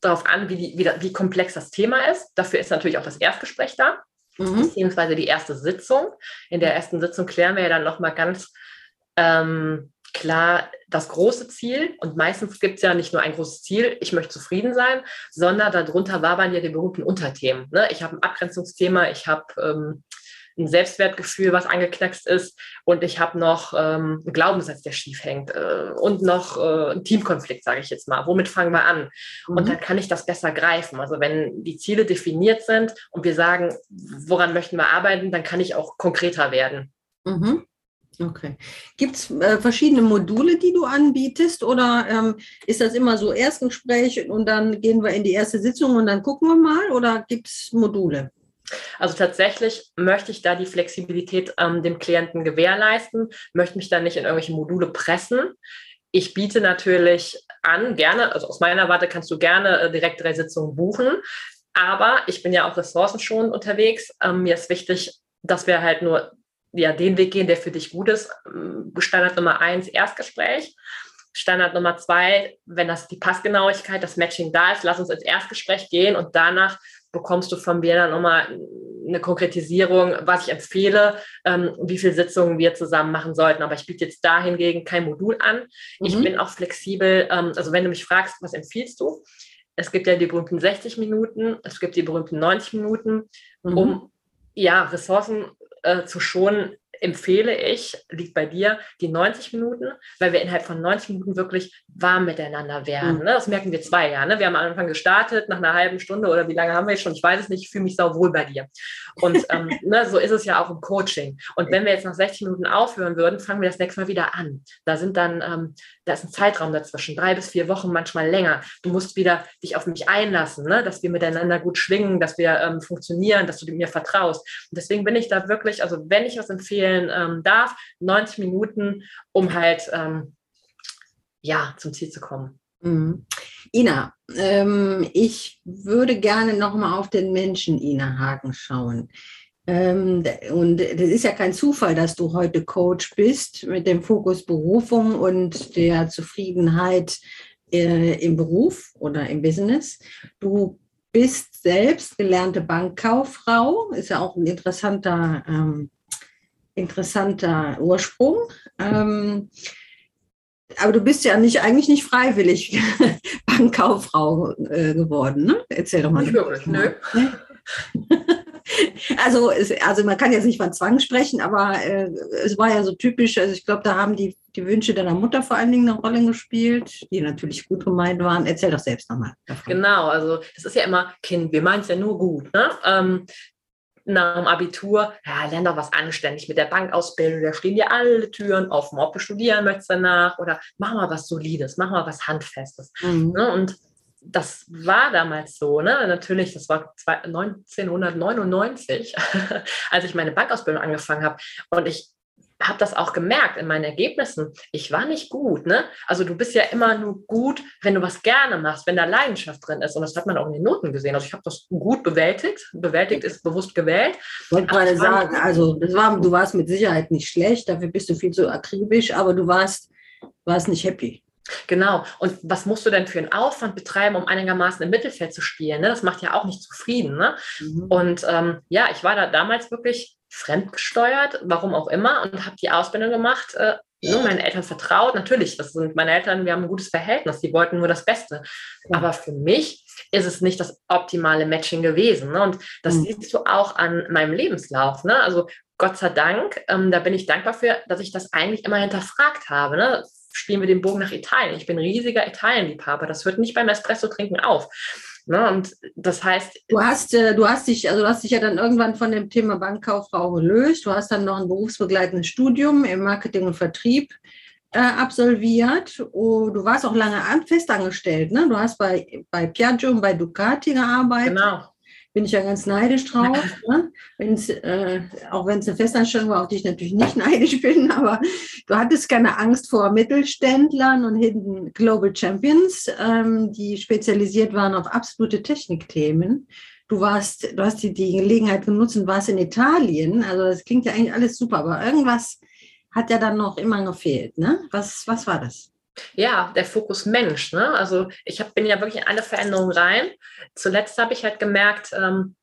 darauf an, wie, die, wie, wie, komplex das Thema ist. Dafür ist natürlich auch das Erstgespräch da, mhm. beziehungsweise die erste Sitzung. In der ersten Sitzung klären wir ja dann nochmal ganz ähm, klar das große Ziel. Und meistens gibt es ja nicht nur ein großes Ziel, ich möchte zufrieden sein, sondern darunter wabern ja die berühmten Unterthemen. Ne? Ich habe ein Abgrenzungsthema, ich habe ähm, ein Selbstwertgefühl, was angeknackst ist und ich habe noch ähm, einen Glaubenssatz, der schief hängt äh, und noch äh, einen Teamkonflikt, sage ich jetzt mal. Womit fangen wir an? Mhm. Und dann kann ich das besser greifen. Also wenn die Ziele definiert sind und wir sagen, woran möchten wir arbeiten, dann kann ich auch konkreter werden. Mhm. Okay. Gibt es äh, verschiedene Module, die du anbietest oder ähm, ist das immer so Erstgespräch und dann gehen wir in die erste Sitzung und dann gucken wir mal oder gibt es Module? Also tatsächlich möchte ich da die Flexibilität ähm, dem Klienten gewährleisten, möchte mich da nicht in irgendwelche Module pressen. Ich biete natürlich an, gerne, also aus meiner Warte kannst du gerne äh, direkt drei Sitzungen buchen, aber ich bin ja auch ressourcenschonend unterwegs. Ähm, mir ist wichtig, dass wir halt nur ja, den Weg gehen, der für dich gut ist. Ähm, Standard Nummer eins, Erstgespräch. Standard Nummer zwei, wenn das die Passgenauigkeit, das Matching da ist, lass uns ins Erstgespräch gehen und danach bekommst du von mir dann nochmal eine Konkretisierung, was ich empfehle, ähm, wie viele Sitzungen wir zusammen machen sollten. Aber ich biete jetzt da hingegen kein Modul an. Mhm. Ich bin auch flexibel. Ähm, also wenn du mich fragst, was empfiehlst du? Es gibt ja die berühmten 60 Minuten, es gibt die berühmten 90 Minuten, mhm. um ja, Ressourcen äh, zu schonen, empfehle ich, liegt bei dir, die 90 Minuten, weil wir innerhalb von 90 Minuten wirklich warm miteinander werden. Mhm. Ne? Das merken wir zwei ja. Ne? Wir haben am Anfang gestartet, nach einer halben Stunde oder wie lange haben wir jetzt schon? Ich weiß es nicht, ich fühle mich sauwohl bei dir. Und ähm, ne, so ist es ja auch im Coaching. Und wenn wir jetzt nach 60 Minuten aufhören würden, fangen wir das nächste Mal wieder an. Da sind dann, ähm, da ist ein Zeitraum dazwischen, drei bis vier Wochen, manchmal länger. Du musst wieder dich auf mich einlassen, ne? dass wir miteinander gut schwingen, dass wir ähm, funktionieren, dass du mir vertraust. Und deswegen bin ich da wirklich, also wenn ich was empfehlen ähm, darf, 90 Minuten, um halt ähm, ja zum Ziel zu kommen. Mhm. Ina, ähm, ich würde gerne nochmal auf den Menschen Ina Hagen schauen. Ähm, und das ist ja kein Zufall, dass du heute Coach bist mit dem Fokus Berufung und der Zufriedenheit äh, im Beruf oder im Business. Du bist selbst gelernte Bankkauffrau, ist ja auch ein interessanter, ähm, interessanter Ursprung. Ähm, aber du bist ja nicht eigentlich nicht freiwillig Bankkauffrau äh, geworden, ne? Erzähl doch mal. Nicht wirklich, nö. Also, es, also man kann jetzt nicht von Zwang sprechen, aber äh, es war ja so typisch, also ich glaube, da haben die, die Wünsche deiner Mutter vor allen Dingen eine Rolle gespielt, die natürlich gut gemeint waren. Erzähl doch selbst nochmal. Genau, also das ist ja immer, Kind, wir meinen es ja nur gut. Ne? Ähm, nach dem Abitur, ja, lern doch was anständig mit der Bankausbildung, da stehen dir alle Türen offen, ob du studieren möchtest danach oder mach mal was Solides, mach mal was Handfestes. Mhm. Ne? Und das war damals so, ne? Natürlich, das war 1999, als ich meine Bankausbildung angefangen habe. Und ich habe das auch gemerkt in meinen Ergebnissen. Ich war nicht gut. Ne? Also du bist ja immer nur gut, wenn du was gerne machst, wenn da Leidenschaft drin ist. Und das hat man auch in den Noten gesehen. Also ich habe das gut bewältigt. Bewältigt ist bewusst gewählt. Ich wollte gerade sagen, also das war, du warst mit Sicherheit nicht schlecht, dafür bist du viel zu akribisch, aber du warst, warst nicht happy. Genau. Und was musst du denn für einen Aufwand betreiben, um einigermaßen im Mittelfeld zu spielen? Ne? Das macht ja auch nicht zufrieden. Ne? Mhm. Und ähm, ja, ich war da damals wirklich fremdgesteuert, warum auch immer, und habe die Ausbildung gemacht. Äh, nur meinen Eltern vertraut. Natürlich, das sind meine Eltern, wir haben ein gutes Verhältnis, die wollten nur das Beste. Aber für mich ist es nicht das optimale Matching gewesen. Ne? Und das mhm. siehst du auch an meinem Lebenslauf. Ne? Also Gott sei Dank, ähm, da bin ich dankbar für, dass ich das eigentlich immer hinterfragt habe. Ne? spielen wir den Bogen nach Italien. Ich bin riesiger Italienliebhaber. Das hört nicht beim Espresso-Trinken auf. Ne? Und das heißt. Du hast, äh, du hast dich, also du hast dich ja dann irgendwann von dem Thema Bankkauffrau gelöst. Du hast dann noch ein berufsbegleitendes Studium im Marketing und Vertrieb äh, absolviert. Oh, du warst auch lange festangestellt. Ne? Du hast bei, bei Piaggio und bei Ducati gearbeitet. Genau bin ich ja ganz neidisch drauf. Ne? Wenn's, äh, auch wenn es eine Festanstellung war, auf die ich natürlich nicht neidisch bin, aber du hattest keine Angst vor Mittelständlern und Hidden Global Champions, ähm, die spezialisiert waren auf absolute Technikthemen. Du warst, du hast die, die Gelegenheit genutzt und warst in Italien. Also das klingt ja eigentlich alles super, aber irgendwas hat ja dann noch immer gefehlt. Ne? Was, was war das? Ja, der Fokus Mensch. Ne? Also ich hab, bin ja wirklich in eine Veränderung rein. Zuletzt habe ich halt gemerkt, ähm,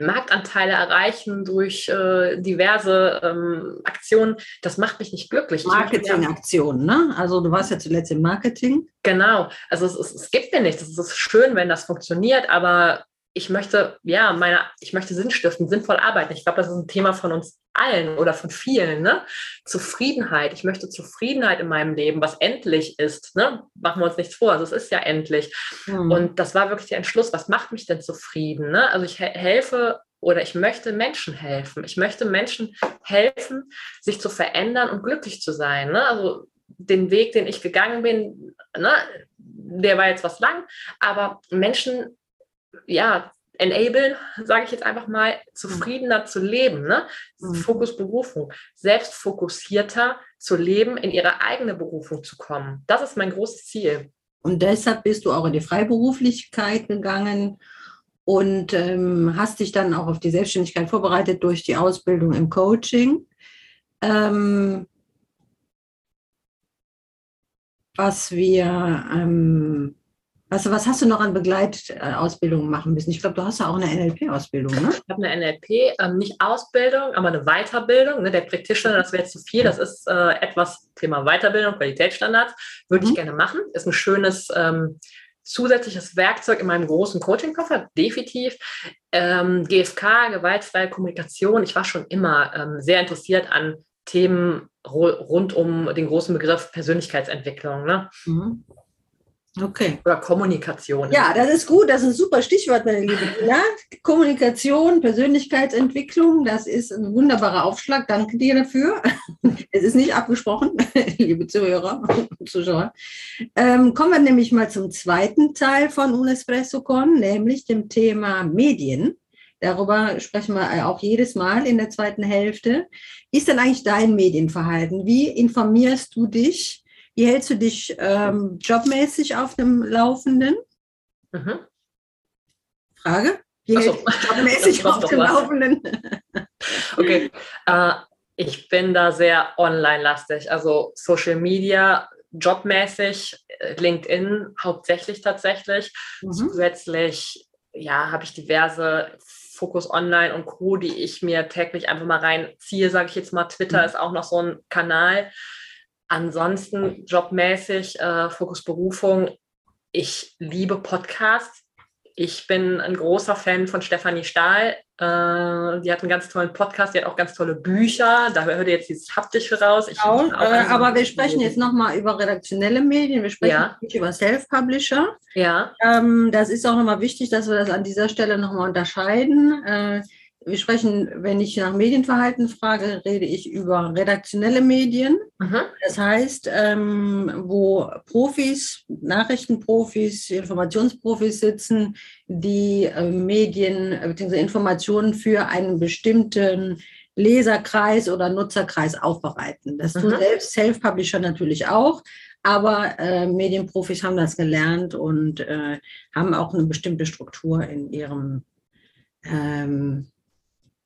Marktanteile erreichen durch äh, diverse ähm, Aktionen, das macht mich nicht glücklich. Marketingaktionen, ne? Also du warst ja zuletzt im Marketing. Genau. Also es, es, es gibt mir nichts. Es ist schön, wenn das funktioniert, aber ich möchte, ja, meine, ich möchte Sinn stiften, sinnvoll arbeiten. Ich glaube, das ist ein Thema von uns allen oder von vielen, ne? Zufriedenheit. Ich möchte Zufriedenheit in meinem Leben, was endlich ist, ne? Machen wir uns nichts vor, also es ist ja endlich. Mhm. Und das war wirklich der Entschluss, was macht mich denn zufrieden, ne? Also ich helfe oder ich möchte Menschen helfen. Ich möchte Menschen helfen, sich zu verändern und glücklich zu sein, ne? Also den Weg, den ich gegangen bin, ne? Der war jetzt was lang, aber Menschen ja, enablen, sage ich jetzt einfach mal, zufriedener zu leben. Ne? Mhm. Fokus Berufung, selbstfokussierter zu leben, in ihre eigene Berufung zu kommen. Das ist mein großes Ziel. Und deshalb bist du auch in die Freiberuflichkeit gegangen und ähm, hast dich dann auch auf die Selbstständigkeit vorbereitet durch die Ausbildung im Coaching. Ähm, was wir ähm, also was hast du noch an Begleitausbildungen machen müssen? Ich glaube, du hast ja auch eine NLP-Ausbildung, ne? Ich habe eine NLP, ähm, nicht Ausbildung, aber eine Weiterbildung. Ne? Der Practitioner, das wäre jetzt zu viel. Das ist äh, etwas Thema Weiterbildung, Qualitätsstandards. Würde mhm. ich gerne machen. Ist ein schönes ähm, zusätzliches Werkzeug in meinem großen Coaching-Koffer, definitiv. Ähm, GFK, gewaltfreie Kommunikation. Ich war schon immer ähm, sehr interessiert an Themen rund um den großen Begriff Persönlichkeitsentwicklung. Ne? Mhm. Okay. Oder Kommunikation. Ja, das ist gut. Das ist ein super Stichwort, meine Liebe. Ja, Kommunikation, Persönlichkeitsentwicklung, das ist ein wunderbarer Aufschlag. Danke dir dafür. Es ist nicht abgesprochen, liebe Zuhörer und Zuschauer. Ähm, kommen wir nämlich mal zum zweiten Teil von UnespressoCon, nämlich dem Thema Medien. Darüber sprechen wir auch jedes Mal in der zweiten Hälfte. Wie ist denn eigentlich dein Medienverhalten? Wie informierst du dich? Wie hältst du dich ähm, jobmäßig auf dem Laufenden? Mhm. Frage? Wie so. hältst du dich jobmäßig auf dem Laufenden? okay. Uh, ich bin da sehr online-lastig, also Social Media, jobmäßig, äh, LinkedIn hauptsächlich tatsächlich. Mhm. Zusätzlich ja, habe ich diverse Fokus Online und Co., die ich mir täglich einfach mal reinziehe, sage ich jetzt mal. Twitter mhm. ist auch noch so ein Kanal. Ansonsten jobmäßig, äh, Fokus Berufung. Ich liebe Podcasts. Ich bin ein großer Fan von Stefanie Stahl. Äh, die hat einen ganz tollen Podcast, die hat auch ganz tolle Bücher. Da hört ihr jetzt dieses Haptische raus. Genau, äh, aber wir sprechen jetzt nochmal über redaktionelle Medien. Wir sprechen ja. nicht über Self-Publisher. Ja. Ähm, das ist auch nochmal wichtig, dass wir das an dieser Stelle nochmal unterscheiden. Wir sprechen, wenn ich nach Medienverhalten frage, rede ich über redaktionelle Medien. Mhm. Das heißt, ähm, wo Profis, Nachrichtenprofis, Informationsprofis sitzen, die äh, Medien bzw. Informationen für einen bestimmten Leserkreis oder Nutzerkreis aufbereiten. Das tun selbst Self-Publisher natürlich auch. Aber äh, Medienprofis haben das gelernt und äh, haben auch eine bestimmte Struktur in ihrem ähm,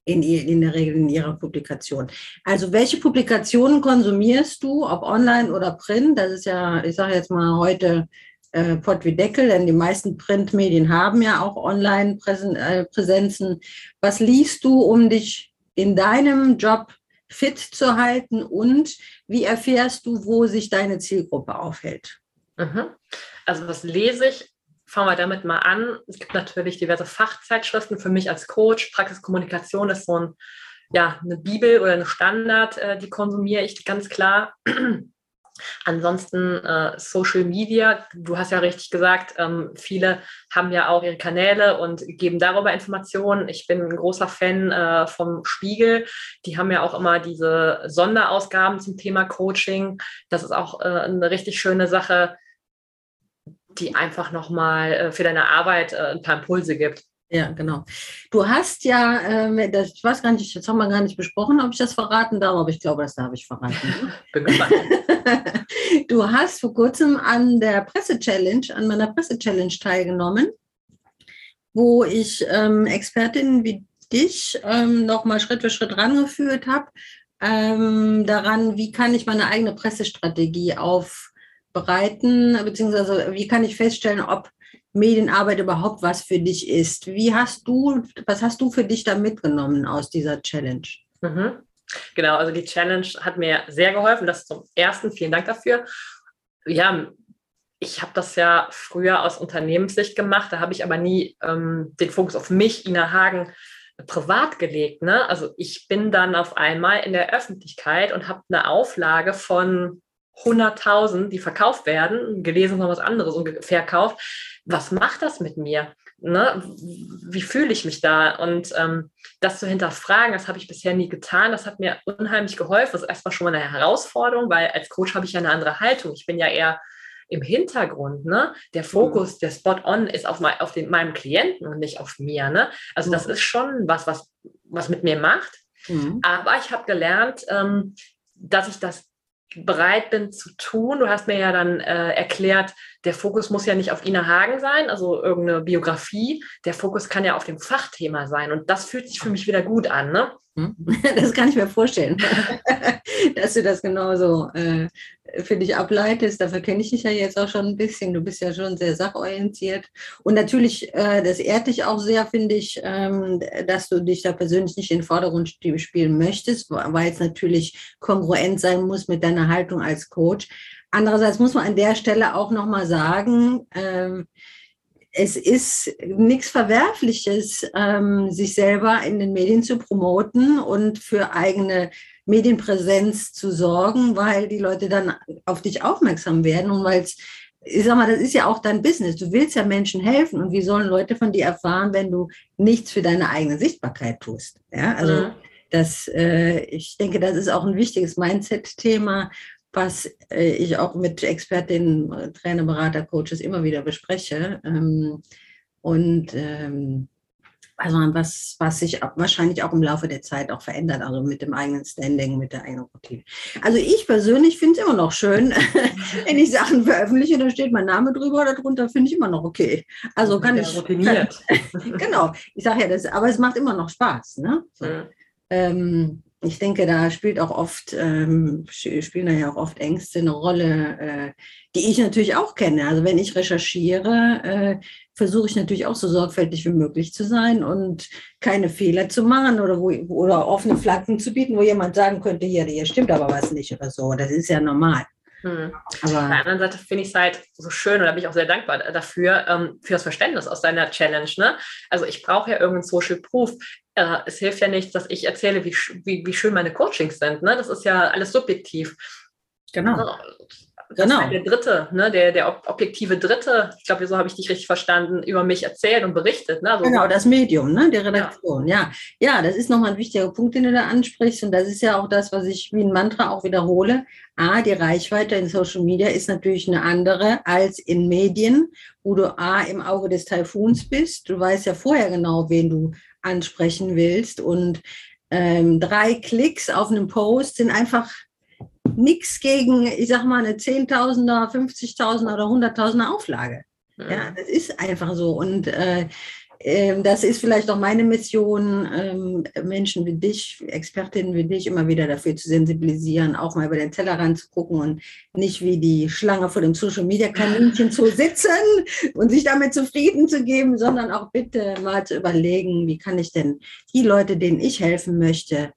in, in der Regel in ihrer Publikation. Also welche Publikationen konsumierst du, ob online oder print? Das ist ja, ich sage jetzt mal heute äh, Pott wie Deckel, denn die meisten Printmedien haben ja auch Online-Präsenzen. Äh, Was liest du, um dich in deinem Job fit zu halten und wie erfährst du, wo sich deine Zielgruppe aufhält? Mhm. Also was lese ich? Fangen wir damit mal an. Es gibt natürlich diverse Fachzeitschriften für mich als Coach. Praxiskommunikation ist so ein, ja, eine Bibel oder ein Standard, äh, die konsumiere ich ganz klar. Ansonsten äh, Social Media, du hast ja richtig gesagt, ähm, viele haben ja auch ihre Kanäle und geben darüber Informationen. Ich bin ein großer Fan äh, vom Spiegel. Die haben ja auch immer diese Sonderausgaben zum Thema Coaching. Das ist auch äh, eine richtig schöne Sache die einfach nochmal äh, für deine Arbeit äh, ein paar Impulse gibt. Ja, genau. Du hast ja, äh, das, ich weiß gar nicht, jetzt haben wir gar nicht besprochen, ob ich das verraten darf, aber ich glaube, das darf ich verraten. Bin gespannt. du hast vor kurzem an der Presse-Challenge, an meiner Presse-Challenge teilgenommen, wo ich ähm, Expertinnen wie dich ähm, nochmal Schritt für Schritt rangeführt habe, ähm, daran, wie kann ich meine eigene Pressestrategie auf bereiten, beziehungsweise wie kann ich feststellen, ob Medienarbeit überhaupt was für dich ist? Wie hast du, was hast du für dich da mitgenommen aus dieser Challenge? Mhm. Genau, also die Challenge hat mir sehr geholfen. Das zum ersten, vielen Dank dafür. Ja, ich habe das ja früher aus Unternehmenssicht gemacht, da habe ich aber nie ähm, den Fokus auf mich, Ina Hagen, privat gelegt. Ne? Also ich bin dann auf einmal in der Öffentlichkeit und habe eine Auflage von 100.000, die verkauft werden, gelesen von was anderes und verkauft. Was macht das mit mir? Ne? Wie fühle ich mich da? Und ähm, das zu hinterfragen, das habe ich bisher nie getan. Das hat mir unheimlich geholfen. Das ist erstmal schon mal eine Herausforderung, weil als Coach habe ich ja eine andere Haltung. Ich bin ja eher im Hintergrund, ne? Der Fokus, mhm. der Spot-on ist auf, mein, auf den, meinem Klienten und nicht auf mir, ne? Also mhm. das ist schon was, was, was mit mir macht. Mhm. Aber ich habe gelernt, ähm, dass ich das bereit bin zu tun. Du hast mir ja dann äh, erklärt, der Fokus muss ja nicht auf Ina Hagen sein, also irgendeine Biografie. Der Fokus kann ja auf dem Fachthema sein. Und das fühlt sich für mich wieder gut an. Ne? Hm? Das kann ich mir vorstellen, dass du das genauso äh, für dich ableitest. Dafür kenne ich dich ja jetzt auch schon ein bisschen. Du bist ja schon sehr sachorientiert. Und natürlich, äh, das ehrt dich auch sehr, finde ich, ähm, dass du dich da persönlich nicht in den Vordergrund spielen möchtest, weil es natürlich kongruent sein muss mit deiner Haltung als Coach. Andererseits muss man an der Stelle auch nochmal sagen, ähm, es ist nichts Verwerfliches, ähm, sich selber in den Medien zu promoten und für eigene Medienpräsenz zu sorgen, weil die Leute dann auf dich aufmerksam werden und weil es ich sag mal, das ist ja auch dein Business. Du willst ja Menschen helfen und wie sollen Leute von dir erfahren, wenn du nichts für deine eigene Sichtbarkeit tust? Ja, also mhm. das, äh, ich denke, das ist auch ein wichtiges Mindset-Thema, was äh, ich auch mit Expertinnen, Trainer, Berater, Coaches immer wieder bespreche. Ähm, und ähm, also was, was sich wahrscheinlich auch im Laufe der Zeit auch verändert, also mit dem eigenen Standing, mit der eigenen Routine. Also ich persönlich finde es immer noch schön, wenn ich Sachen veröffentliche, da steht mein Name drüber oder drunter, finde ich immer noch okay. Also kann ich. Routiniert. Kann, genau, ich sage ja das, aber es macht immer noch Spaß. Ne? So. Mhm. Ähm, ich denke, da spielt auch oft, ähm, spielen da ja auch oft Ängste eine Rolle, äh, die ich natürlich auch kenne. Also wenn ich recherchiere, äh, versuche ich natürlich auch so sorgfältig wie möglich zu sein und keine Fehler zu machen oder, wo, oder offene Flanken zu bieten, wo jemand sagen könnte, hier, hier stimmt aber was nicht oder so. Das ist ja normal. Hm. Aber Auf der anderen Seite finde ich es halt so schön und da bin ich auch sehr dankbar dafür, ähm, für das Verständnis aus deiner Challenge. Ne? Also ich brauche ja irgendeinen Social Proof. Äh, es hilft ja nicht, dass ich erzähle, wie, wie, wie schön meine Coachings sind. Ne? Das ist ja alles subjektiv. Genau genau. der Dritte, ne, der, der objektive Dritte, ich glaube, so habe ich dich richtig verstanden, über mich erzählt und berichtet. Ne? Also, genau, das Medium, ne, die Redaktion, ja. ja. Ja, das ist nochmal ein wichtiger Punkt, den du da ansprichst und das ist ja auch das, was ich wie ein Mantra auch wiederhole. A, die Reichweite in Social Media ist natürlich eine andere als in Medien, wo du A, im Auge des Taifuns bist. Du weißt ja vorher genau, wen du ansprechen willst und ähm, drei Klicks auf einem Post sind einfach nichts gegen, ich sag mal, eine 10.000er, 50.000er oder 100.000er Auflage. Ja. ja, das ist einfach so. Und äh, äh, das ist vielleicht auch meine Mission, äh, Menschen wie dich, Expertinnen wie dich, immer wieder dafür zu sensibilisieren, auch mal über den Tellerrand zu gucken und nicht wie die Schlange vor dem Social Media Kaninchen zu sitzen und sich damit zufrieden zu geben, sondern auch bitte mal zu überlegen, wie kann ich denn die Leute, denen ich helfen möchte,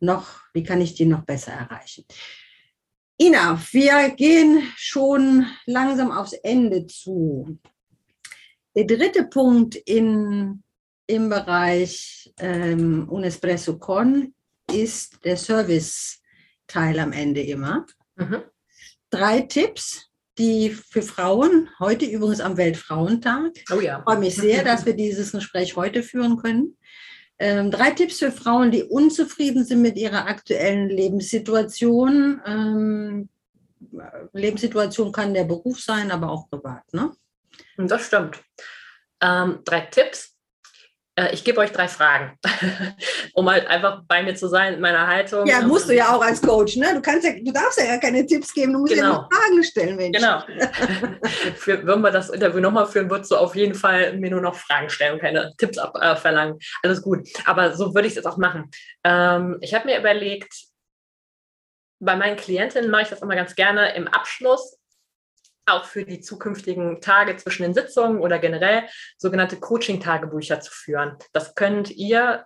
noch, wie kann ich die noch besser erreichen? Ina, wir gehen schon langsam aufs Ende zu. Der dritte Punkt in, im Bereich ähm, Unespresso Con ist der Service-Teil am Ende immer. Mhm. Drei Tipps, die für Frauen, heute übrigens am Weltfrauentag. Oh ja. Ich freue mich sehr, dass wir dieses Gespräch heute führen können. Ähm, drei Tipps für Frauen, die unzufrieden sind mit ihrer aktuellen Lebenssituation. Ähm, Lebenssituation kann der Beruf sein, aber auch privat. Ne? Das stimmt. Ähm, drei Tipps. Äh, ich gebe euch drei Fragen, um halt einfach bei mir zu sein in meiner Haltung. Ja, musst du ja auch als Coach, ne? Du kannst ja, du darfst ja gar keine Tipps geben, du musst genau. ja nur Fragen stellen, Mensch. Genau. Für, wenn wir das Interview nochmal führen, würdest du auf jeden Fall mir nur noch Fragen stellen und keine Tipps abverlangen. Äh, Alles gut. Aber so würde ich es jetzt auch machen. Ähm, ich habe mir überlegt, bei meinen Klientinnen mache ich das immer ganz gerne im Abschluss auch für die zukünftigen Tage zwischen den Sitzungen oder generell sogenannte Coaching-Tagebücher zu führen. Das könnt ihr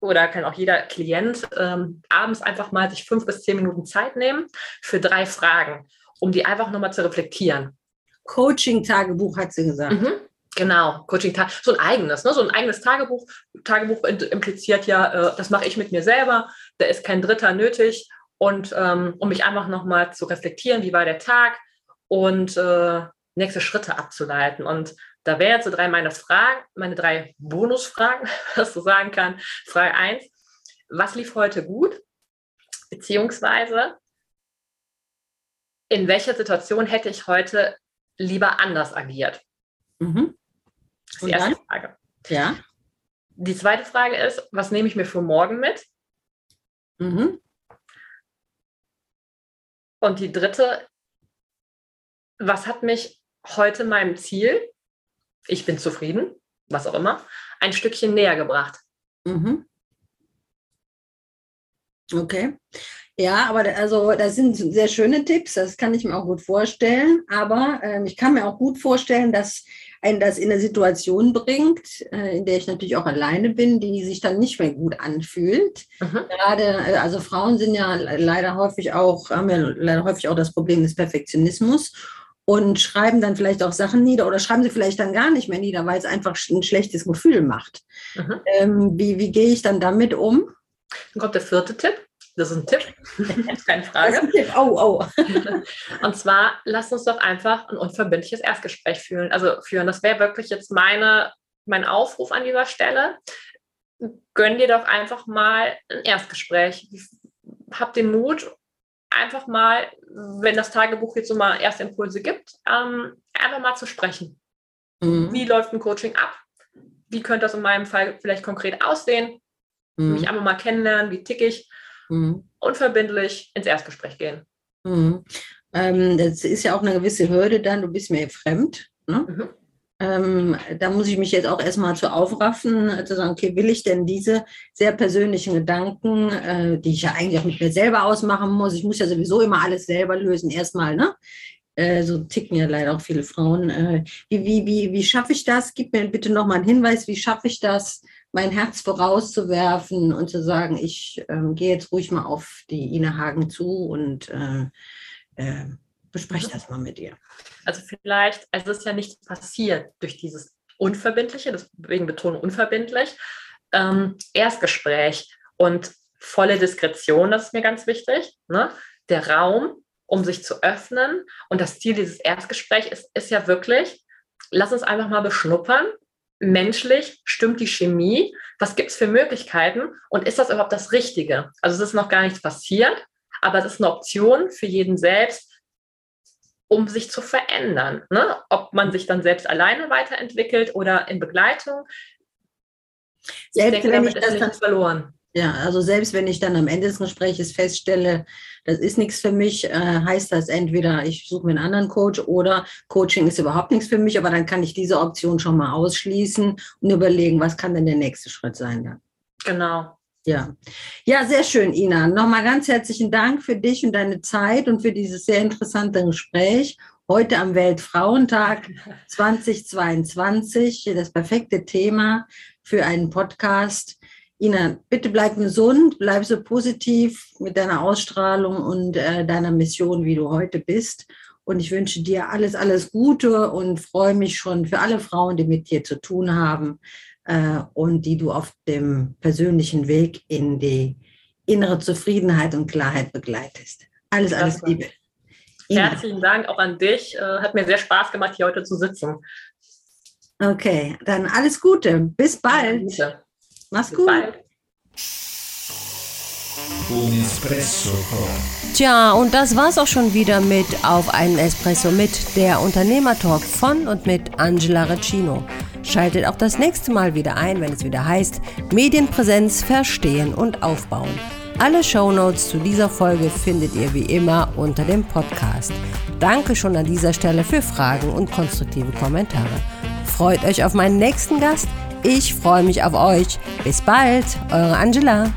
oder kann auch jeder Klient ähm, abends einfach mal sich fünf bis zehn Minuten Zeit nehmen für drei Fragen, um die einfach nochmal zu reflektieren. Coaching-Tagebuch hat sie gesagt. Mhm. Genau, Coaching-Tag, so ein eigenes, ne? so ein eigenes Tagebuch. Tagebuch impliziert ja, äh, das mache ich mit mir selber, da ist kein Dritter nötig. Und ähm, um mich einfach nochmal zu reflektieren, wie war der Tag, und äh, nächste Schritte abzuleiten. Und da wären jetzt so drei meine Fragen, meine drei Bonusfragen, was du sagen kann. Frage 1, was lief heute gut? Beziehungsweise, in welcher Situation hätte ich heute lieber anders agiert? Mhm. Das ist die erste dann? Frage. Ja. Die zweite Frage ist, was nehme ich mir für morgen mit? Mhm. Und die dritte, was hat mich heute meinem Ziel, ich bin zufrieden, was auch immer, ein Stückchen näher gebracht. Mhm. Okay. Ja, aber also das sind sehr schöne Tipps, das kann ich mir auch gut vorstellen. Aber äh, ich kann mir auch gut vorstellen, dass einen das in eine Situation bringt, äh, in der ich natürlich auch alleine bin, die sich dann nicht mehr gut anfühlt. Mhm. Gerade, äh, also Frauen sind ja leider häufig auch, haben ja leider häufig auch das Problem des Perfektionismus und schreiben dann vielleicht auch Sachen nieder oder schreiben sie vielleicht dann gar nicht mehr nieder, weil es einfach ein schlechtes Gefühl macht. Mhm. Ähm, wie, wie gehe ich dann damit um? Dann kommt der vierte Tipp. Das ist ein Tipp, keine Frage. Tipp. Oh, oh. Und zwar, lass uns doch einfach ein unverbindliches Erstgespräch fühlen. Also führen. Das wäre wirklich jetzt meine, mein Aufruf an dieser Stelle. Gönn dir doch einfach mal ein Erstgespräch. Hab den Mut, einfach mal, wenn das Tagebuch jetzt so mal erste Impulse gibt, ähm, einfach mal zu sprechen. Mhm. Wie läuft ein Coaching ab? Wie könnte das in meinem Fall vielleicht konkret aussehen? Mhm. Mich einfach mal kennenlernen, wie tick ich? Mhm. Unverbindlich ins Erstgespräch gehen. Mhm. Ähm, das ist ja auch eine gewisse Hürde dann, du bist mir fremd. Ne? Ähm, da muss ich mich jetzt auch erstmal zu aufraffen, zu sagen, okay, will ich denn diese sehr persönlichen Gedanken, äh, die ich ja eigentlich auch mit mir selber ausmachen muss, ich muss ja sowieso immer alles selber lösen, erstmal, ne? Äh, so ticken ja leider auch viele Frauen. Äh, wie, wie, wie, wie schaffe ich das? Gib mir bitte nochmal einen Hinweis, wie schaffe ich das, mein Herz vorauszuwerfen und zu sagen, ich ähm, gehe jetzt ruhig mal auf die Ina Hagen zu und äh, äh, bespreche das mal mit ihr. Also vielleicht, also es ist ja nichts passiert durch dieses Unverbindliche, deswegen Betonung unverbindlich, ähm, Erstgespräch und volle Diskretion, das ist mir ganz wichtig. Ne? Der Raum, um sich zu öffnen. Und das Ziel dieses Erstgesprächs ist, ist ja wirklich, lass uns einfach mal beschnuppern. Menschlich stimmt die Chemie. Was gibt es für Möglichkeiten? Und ist das überhaupt das Richtige? Also es ist noch gar nichts passiert, aber es ist eine Option für jeden selbst, um sich zu verändern. Ne? Ob man sich dann selbst alleine weiterentwickelt oder in Begleitung. Selbst denke, wenn ich das dann verloren. Ja, also selbst wenn ich dann am Ende des Gesprächs feststelle, das ist nichts für mich, äh, heißt das entweder, ich suche mir einen anderen Coach oder Coaching ist überhaupt nichts für mich, aber dann kann ich diese Option schon mal ausschließen und überlegen, was kann denn der nächste Schritt sein dann. Genau. Ja. Ja, sehr schön, Ina. Nochmal ganz herzlichen Dank für dich und deine Zeit und für dieses sehr interessante Gespräch. Heute am Weltfrauentag 2022. Das perfekte Thema für einen Podcast. Ina, bitte bleib gesund, bleib so positiv mit deiner Ausstrahlung und äh, deiner Mission, wie du heute bist. Und ich wünsche dir alles, alles Gute und freue mich schon für alle Frauen, die mit dir zu tun haben äh, und die du auf dem persönlichen Weg in die innere Zufriedenheit und Klarheit begleitest. Alles, alles Liebe. Ina. Herzlichen Dank auch an dich. Äh, hat mir sehr Spaß gemacht, hier heute zu sitzen. Okay, dann alles Gute. Bis bald. Ja, Mach's Bis gut. Bald. Tja, und das war's auch schon wieder mit Auf einen Espresso mit der Unternehmertalk von und mit Angela Recino. Schaltet auch das nächste Mal wieder ein, wenn es wieder heißt Medienpräsenz verstehen und aufbauen. Alle Shownotes zu dieser Folge findet ihr wie immer unter dem Podcast. Danke schon an dieser Stelle für Fragen und konstruktive Kommentare. Freut euch auf meinen nächsten Gast. Ich freue mich auf euch. Bis bald, eure Angela.